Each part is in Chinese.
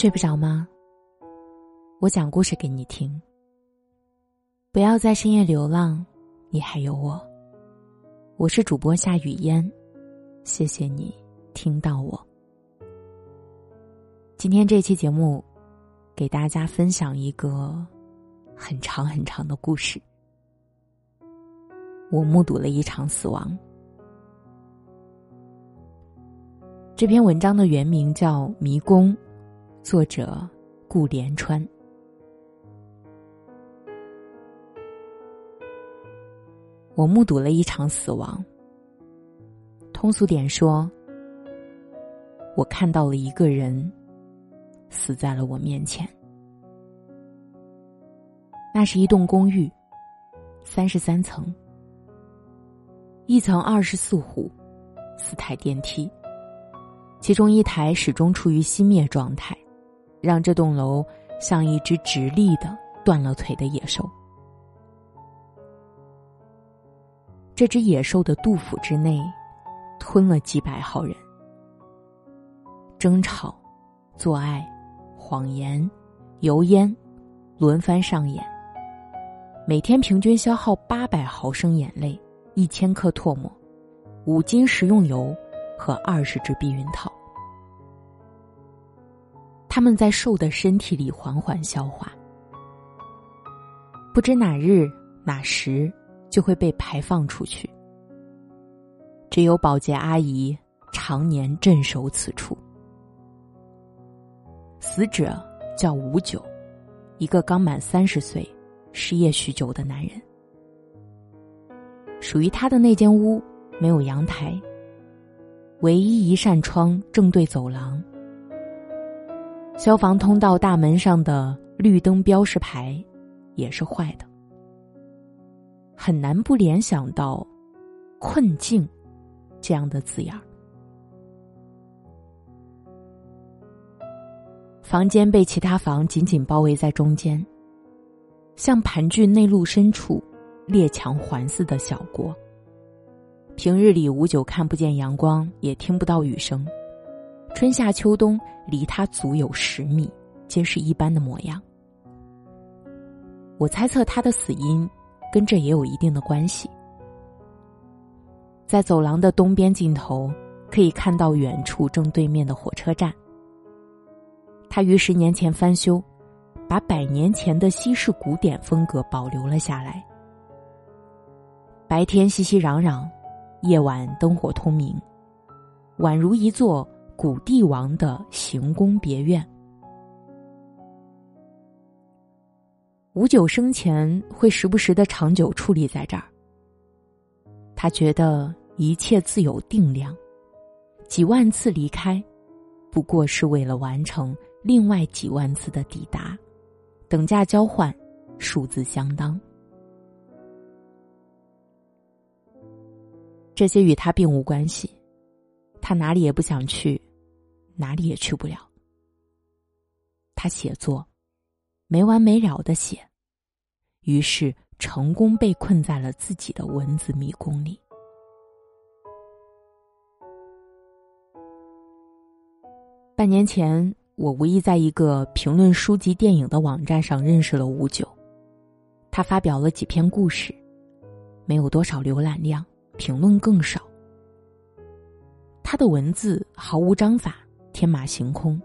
睡不着吗？我讲故事给你听。不要在深夜流浪，你还有我。我是主播夏雨嫣，谢谢你听到我。今天这期节目，给大家分享一个很长很长的故事。我目睹了一场死亡。这篇文章的原名叫《迷宫》，作者顾连川。我目睹了一场死亡。通俗点说，我看到了一个人死在了我面前。那是一栋公寓，三十三层，一层二十四户，四台电梯。其中一台始终处于熄灭状态，让这栋楼像一只直立的断了腿的野兽。这只野兽的肚腹之内，吞了几百号人。争吵、做爱、谎言、油烟，轮番上演。每天平均消耗八百毫升眼泪、一千克唾沫、五斤食用油。和二十只避孕套，他们在兽的身体里缓缓消化，不知哪日哪时就会被排放出去。只有保洁阿姨常年镇守此处。死者叫吴九，一个刚满三十岁、失业许久的男人。属于他的那间屋没有阳台。唯一一扇窗正对走廊，消防通道大门上的绿灯标识牌也是坏的，很难不联想到“困境”这样的字眼儿。房间被其他房紧紧包围在中间，像盘踞内陆深处、列强环似的小国。平日里，吴九看不见阳光，也听不到雨声。春夏秋冬，离他足有十米，皆是一般的模样。我猜测他的死因跟这也有一定的关系。在走廊的东边尽头，可以看到远处正对面的火车站。他于十年前翻修，把百年前的西式古典风格保留了下来。白天熙熙攘攘。夜晚灯火通明，宛如一座古帝王的行宫别院。吴九生前会时不时的长久矗立在这儿。他觉得一切自有定量，几万次离开，不过是为了完成另外几万次的抵达，等价交换，数字相当。这些与他并无关系，他哪里也不想去，哪里也去不了。他写作，没完没了的写，于是成功被困在了自己的文字迷宫里。半年前，我无意在一个评论书籍、电影的网站上认识了吴九，他发表了几篇故事，没有多少浏览量。评论更少。他的文字毫无章法，天马行空，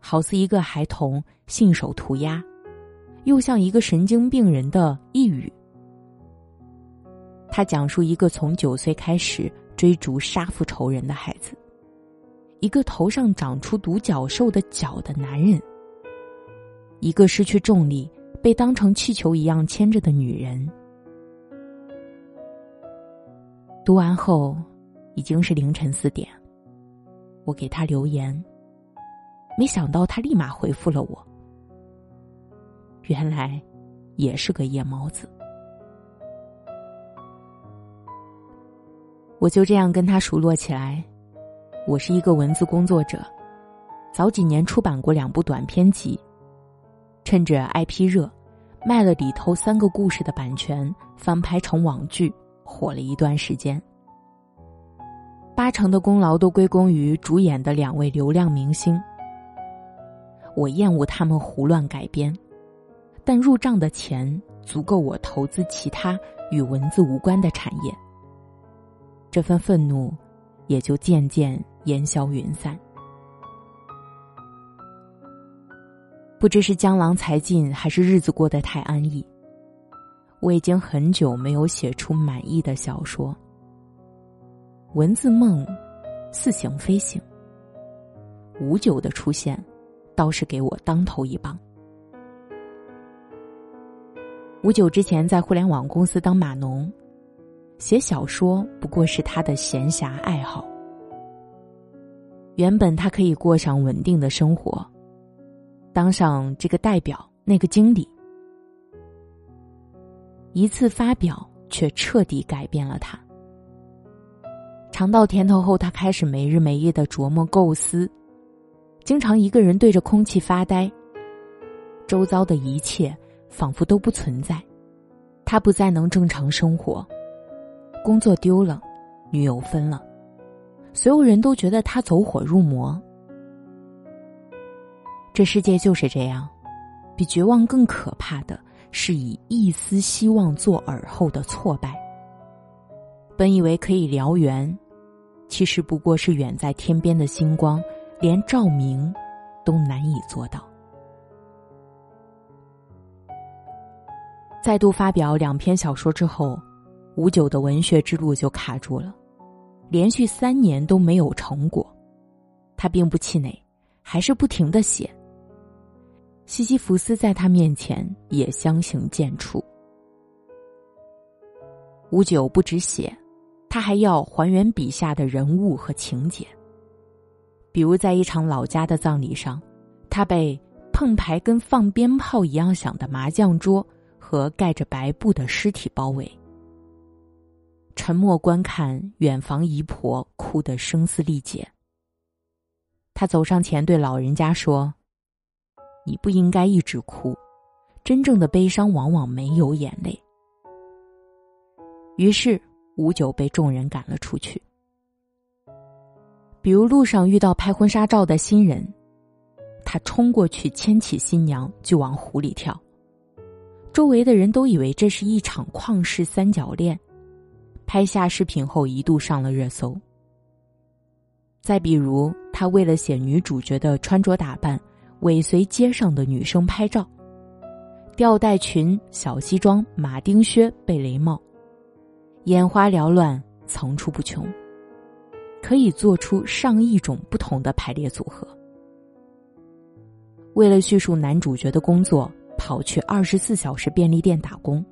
好似一个孩童信手涂鸦，又像一个神经病人的呓语。他讲述一个从九岁开始追逐杀父仇人的孩子，一个头上长出独角兽的角的男人，一个失去重力被当成气球一样牵着的女人。读完后，已经是凌晨四点。我给他留言，没想到他立马回复了我。原来，也是个夜猫子。我就这样跟他熟络起来。我是一个文字工作者，早几年出版过两部短篇集，趁着 IP 热，卖了里头三个故事的版权，翻拍成网剧。火了一段时间，八成的功劳都归功于主演的两位流量明星。我厌恶他们胡乱改编，但入账的钱足够我投资其他与文字无关的产业。这份愤怒也就渐渐烟消云散。不知是江郎才尽，还是日子过得太安逸，我已经很久没有写出满意的小说。文字梦似醒非醒，五九的出现。倒是给我当头一棒。五九之前在互联网公司当码农，写小说不过是他的闲暇爱好。原本他可以过上稳定的生活，当上这个代表、那个经理。一次发表却彻底改变了他。尝到甜头后，他开始没日没夜的琢磨构思。经常一个人对着空气发呆，周遭的一切仿佛都不存在，他不再能正常生活，工作丢了，女友分了，所有人都觉得他走火入魔。这世界就是这样，比绝望更可怕的是以一丝希望做饵后的挫败。本以为可以燎原，其实不过是远在天边的星光。连照明都难以做到。再度发表两篇小说之后，吴九的文学之路就卡住了，连续三年都没有成果。他并不气馁，还是不停的写。西西弗斯在他面前也相形见绌。吴九不止写，他还要还原笔下的人物和情节。比如，在一场老家的葬礼上，他被碰牌跟放鞭炮一样响的麻将桌和盖着白布的尸体包围，沉默观看远房姨婆哭得声嘶力竭。他走上前对老人家说：“你不应该一直哭，真正的悲伤往往没有眼泪。”于是，吴九被众人赶了出去。比如路上遇到拍婚纱照的新人，他冲过去牵起新娘就往湖里跳，周围的人都以为这是一场旷世三角恋，拍下视频后一度上了热搜。再比如，他为了写女主角的穿着打扮，尾随街上的女生拍照，吊带裙、小西装、马丁靴、贝雷帽，眼花缭乱，层出不穷。可以做出上亿种不同的排列组合。为了叙述男主角的工作，跑去二十四小时便利店打工，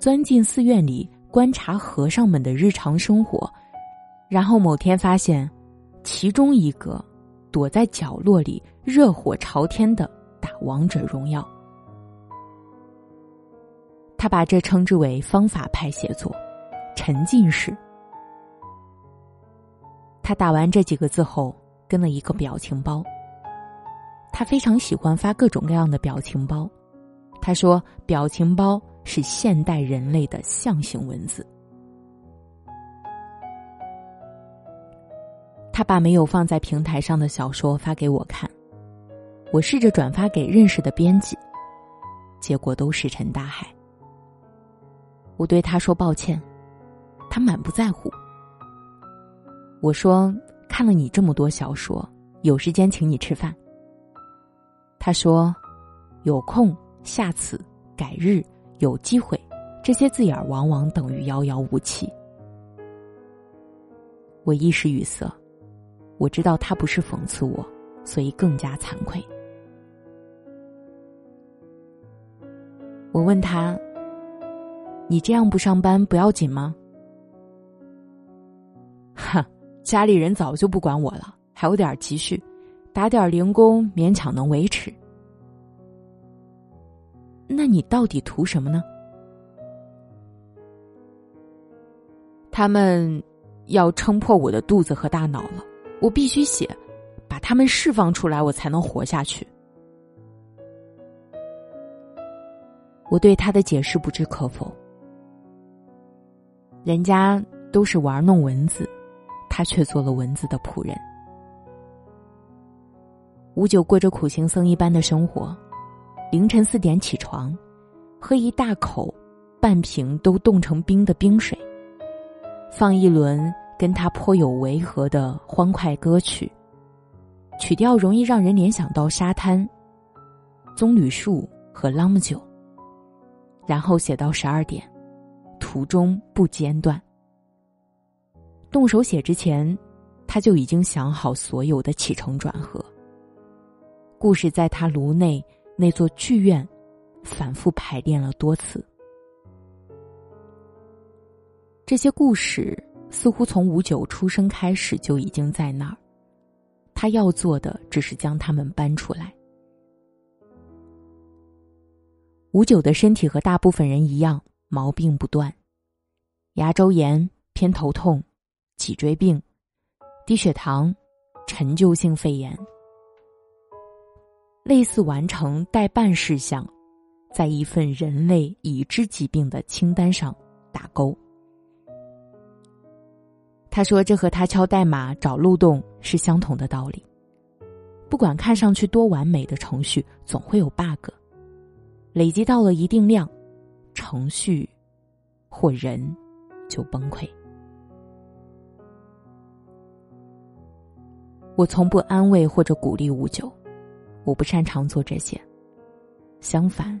钻进寺院里观察和尚们的日常生活，然后某天发现，其中一个躲在角落里热火朝天的打王者荣耀。他把这称之为方法派写作，沉浸式。他打完这几个字后，跟了一个表情包。他非常喜欢发各种各样的表情包。他说：“表情包是现代人类的象形文字。”他把没有放在平台上的小说发给我看，我试着转发给认识的编辑，结果都石沉大海。我对他说抱歉，他满不在乎。我说看了你这么多小说，有时间请你吃饭。他说：“有空、下次、改日、有机会，这些字眼儿往往等于遥遥无期。”我一时语塞，我知道他不是讽刺我，所以更加惭愧。我问他：“你这样不上班不要紧吗？”哈。家里人早就不管我了，还有点积蓄，打点零工勉强能维持。那你到底图什么呢？他们要撑破我的肚子和大脑了，我必须写，把他们释放出来，我才能活下去。我对他的解释不置可否，人家都是玩弄文字。他却做了文字的仆人。五九过着苦行僧一般的生活，凌晨四点起床，喝一大口半瓶都冻成冰的冰水，放一轮跟他颇有违和的欢快歌曲，曲调容易让人联想到沙滩、棕榈树和朗姆酒。然后写到十二点，途中不间断。动手写之前，他就已经想好所有的起承转合。故事在他颅内那座剧院反复排练了多次。这些故事似乎从五九出生开始就已经在那儿，他要做的只是将它们搬出来。五九的身体和大部分人一样，毛病不断：牙周炎、偏头痛、脊椎病、低血糖、陈旧性肺炎。类似完成待办事项，在一份人类已知疾病的清单上打勾。他说：“这和他敲代码找漏洞是相同的道理。不管看上去多完美的程序，总会有 bug。累积到了一定量，程序或人就崩溃。”我从不安慰或者鼓励五九。我不擅长做这些，相反，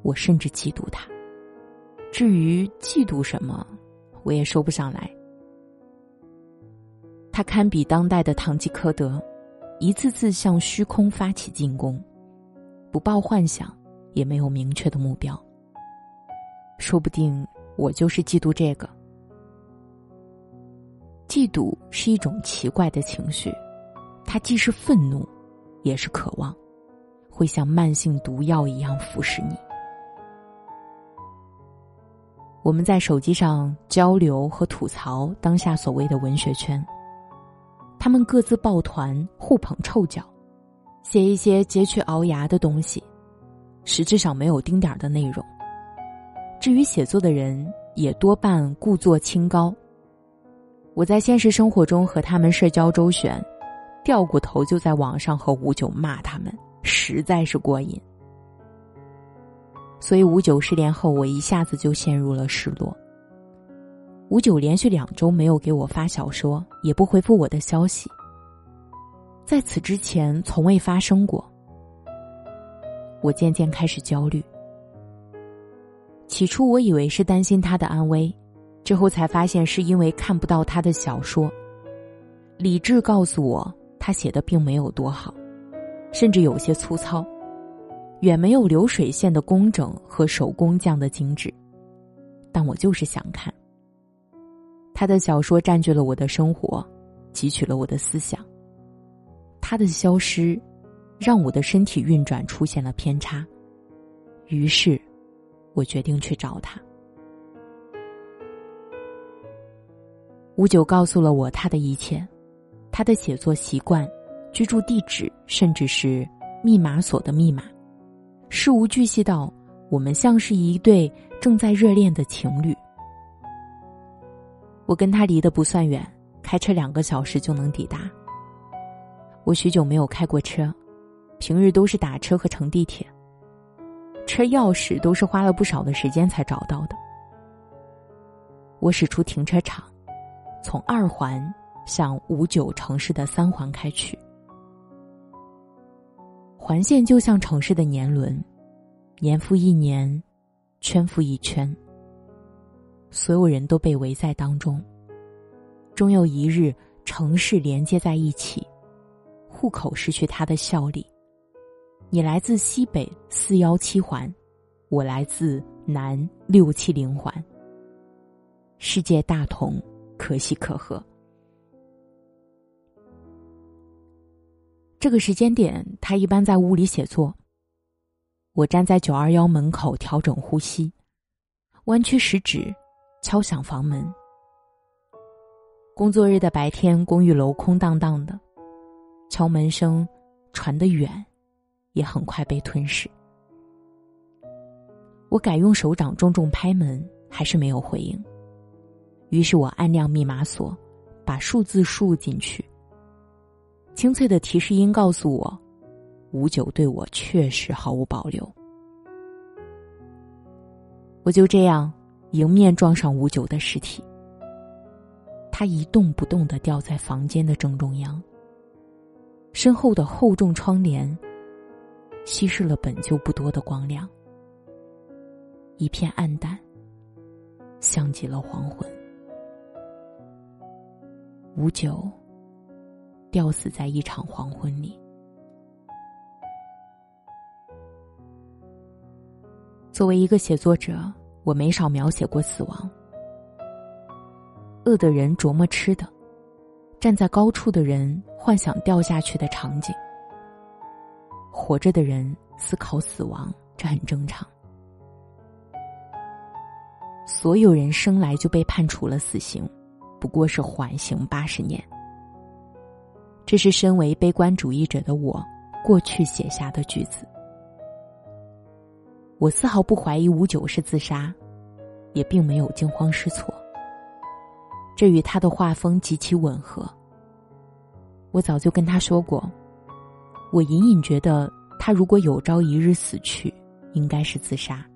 我甚至嫉妒他。至于嫉妒什么，我也说不上来。他堪比当代的堂吉诃德，一次次向虚空发起进攻，不抱幻想，也没有明确的目标。说不定我就是嫉妒这个。嫉妒是一种奇怪的情绪，它既是愤怒。也是渴望，会像慢性毒药一样腐蚀你。我们在手机上交流和吐槽当下所谓的文学圈，他们各自抱团互捧臭脚，写一些佶屈熬牙的东西，实质上没有丁点儿的内容。至于写作的人，也多半故作清高。我在现实生活中和他们社交周旋。掉过头就在网上和五九骂他们，实在是过瘾。所以五九失联后，我一下子就陷入了失落。五九连续两周没有给我发小说，也不回复我的消息。在此之前从未发生过。我渐渐开始焦虑。起初我以为是担心他的安危，之后才发现是因为看不到他的小说。理智告诉我。他写的并没有多好，甚至有些粗糙，远没有流水线的工整和手工匠的精致。但我就是想看。他的小说占据了我的生活，汲取了我的思想。他的消失，让我的身体运转出现了偏差。于是，我决定去找他。五九告诉了我他的一切。他的写作习惯、居住地址，甚至是密码锁的密码，事无巨细到我们像是一对正在热恋的情侣。我跟他离得不算远，开车两个小时就能抵达。我许久没有开过车，平日都是打车和乘地铁，车钥匙都是花了不少的时间才找到的。我驶出停车场，从二环。向五九城市的三环开去，环线就像城市的年轮，年复一年，圈复一圈。所有人都被围在当中，终有一日，城市连接在一起，户口失去它的效力。你来自西北四幺七环，我来自南六七零环。世界大同，可喜可贺。这个时间点，他一般在屋里写作。我站在九二幺门口调整呼吸，弯曲食指，敲响房门。工作日的白天，公寓楼空荡荡的，敲门声传得远，也很快被吞噬。我改用手掌重重拍门，还是没有回应。于是我按亮密码锁，把数字输入进去。清脆的提示音告诉我：“吴九对我确实毫无保留。我就这样迎面撞上吴九的尸体，他一动不动的吊在房间的正中央，身后的厚重窗帘稀释了本就不多的光亮，一片暗淡，像极了黄昏。吴九吊死在一场黄昏里。作为一个写作者，我没少描写过死亡。饿的人琢磨吃的，站在高处的人幻想掉下去的场景，活着的人思考死亡，这很正常。所有人生来就被判处了死刑，不过是缓刑八十年。这是身为悲观主义者的我过去写下的句子。我丝毫不怀疑吴九是自杀，也并没有惊慌失措。这与他的画风极其吻合。我早就跟他说过，我隐隐觉得他如果有朝一日死去，应该是自杀。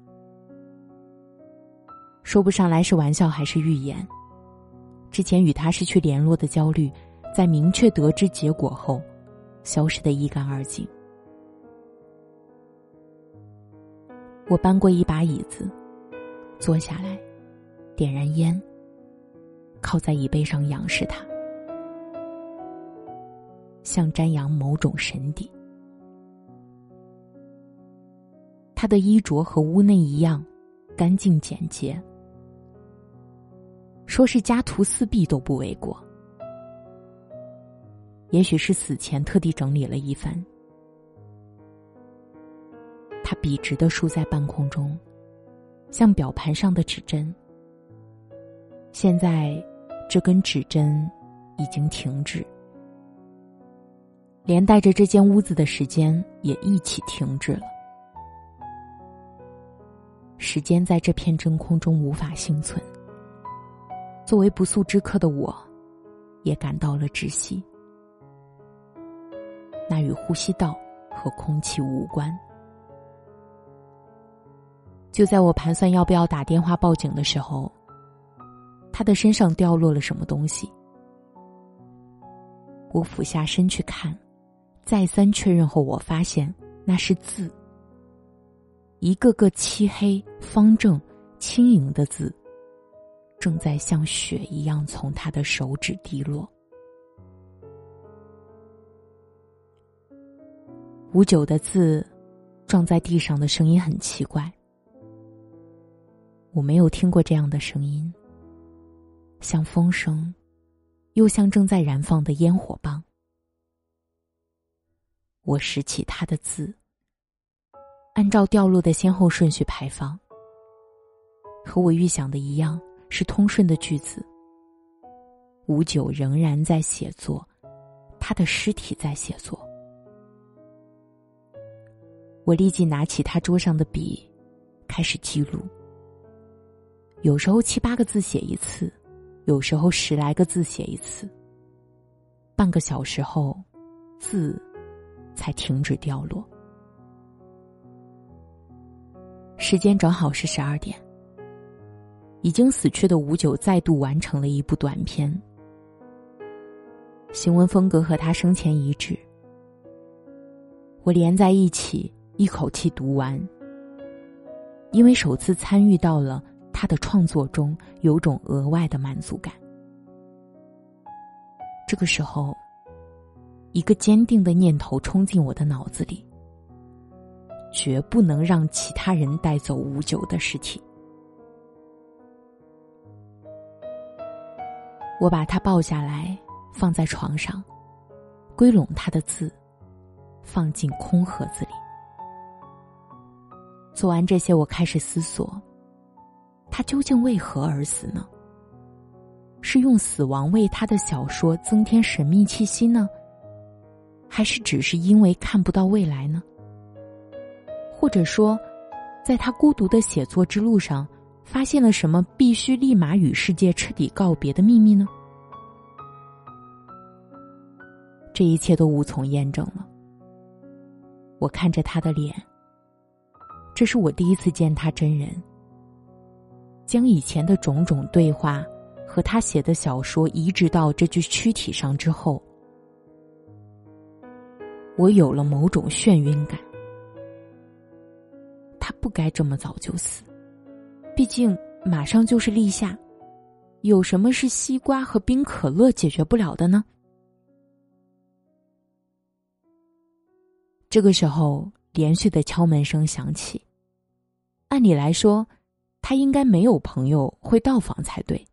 说不上来是玩笑还是预言。之前与他失去联络的焦虑，在明确得知结果后，消失的一干二净。我搬过一把椅子，坐下来，点燃烟，靠在椅背上仰视他，像瞻仰某种神邸。他的衣着和屋内一样，干净简洁，说是家徒四壁都不为过。也许是死前特地整理了一番。他笔直的竖在半空中，像表盘上的指针。现在，这根指针已经停止，连带着这间屋子的时间也一起停止了。时间在这片真空中无法幸存。作为不速之客的我，也感到了窒息。那与呼吸道和空气无关。就在我盘算要不要打电话报警的时候，他的身上掉落了什么东西。我俯下身去看，再三确认后，我发现那是字，一个个漆黑、方正、轻盈的字，正在像雪一样从他的手指滴落。五九的字撞在地上的声音很奇怪。我没有听过这样的声音，像风声，又像正在燃放的烟火棒。我拾起他的字，按照掉落的先后顺序排放。和我预想的一样，是通顺的句子。吴九仍然在写作，他的尸体在写作。我立即拿起他桌上的笔，开始记录。有时候七八个字写一次，有时候十来个字写一次。半个小时后，字才停止掉落。时间正好是十二点。已经死去的吴九再度完成了一部短篇，行文风格和他生前一致。我连在一起一口气读完，因为首次参与到了。他的创作中有种额外的满足感。这个时候，一个坚定的念头冲进我的脑子里：绝不能让其他人带走吴九的尸体。我把他抱下来，放在床上，归拢他的字，放进空盒子里。做完这些，我开始思索。他究竟为何而死呢？是用死亡为他的小说增添神秘气息呢，还是只是因为看不到未来呢？或者说，在他孤独的写作之路上，发现了什么必须立马与世界彻底告别的秘密呢？这一切都无从验证了。我看着他的脸，这是我第一次见他真人。将以前的种种对话和他写的小说移植到这具躯体上之后，我有了某种眩晕感。他不该这么早就死，毕竟马上就是立夏，有什么是西瓜和冰可乐解决不了的呢？这个时候，连续的敲门声响起。按理来说，他应该没有朋友会到访才对。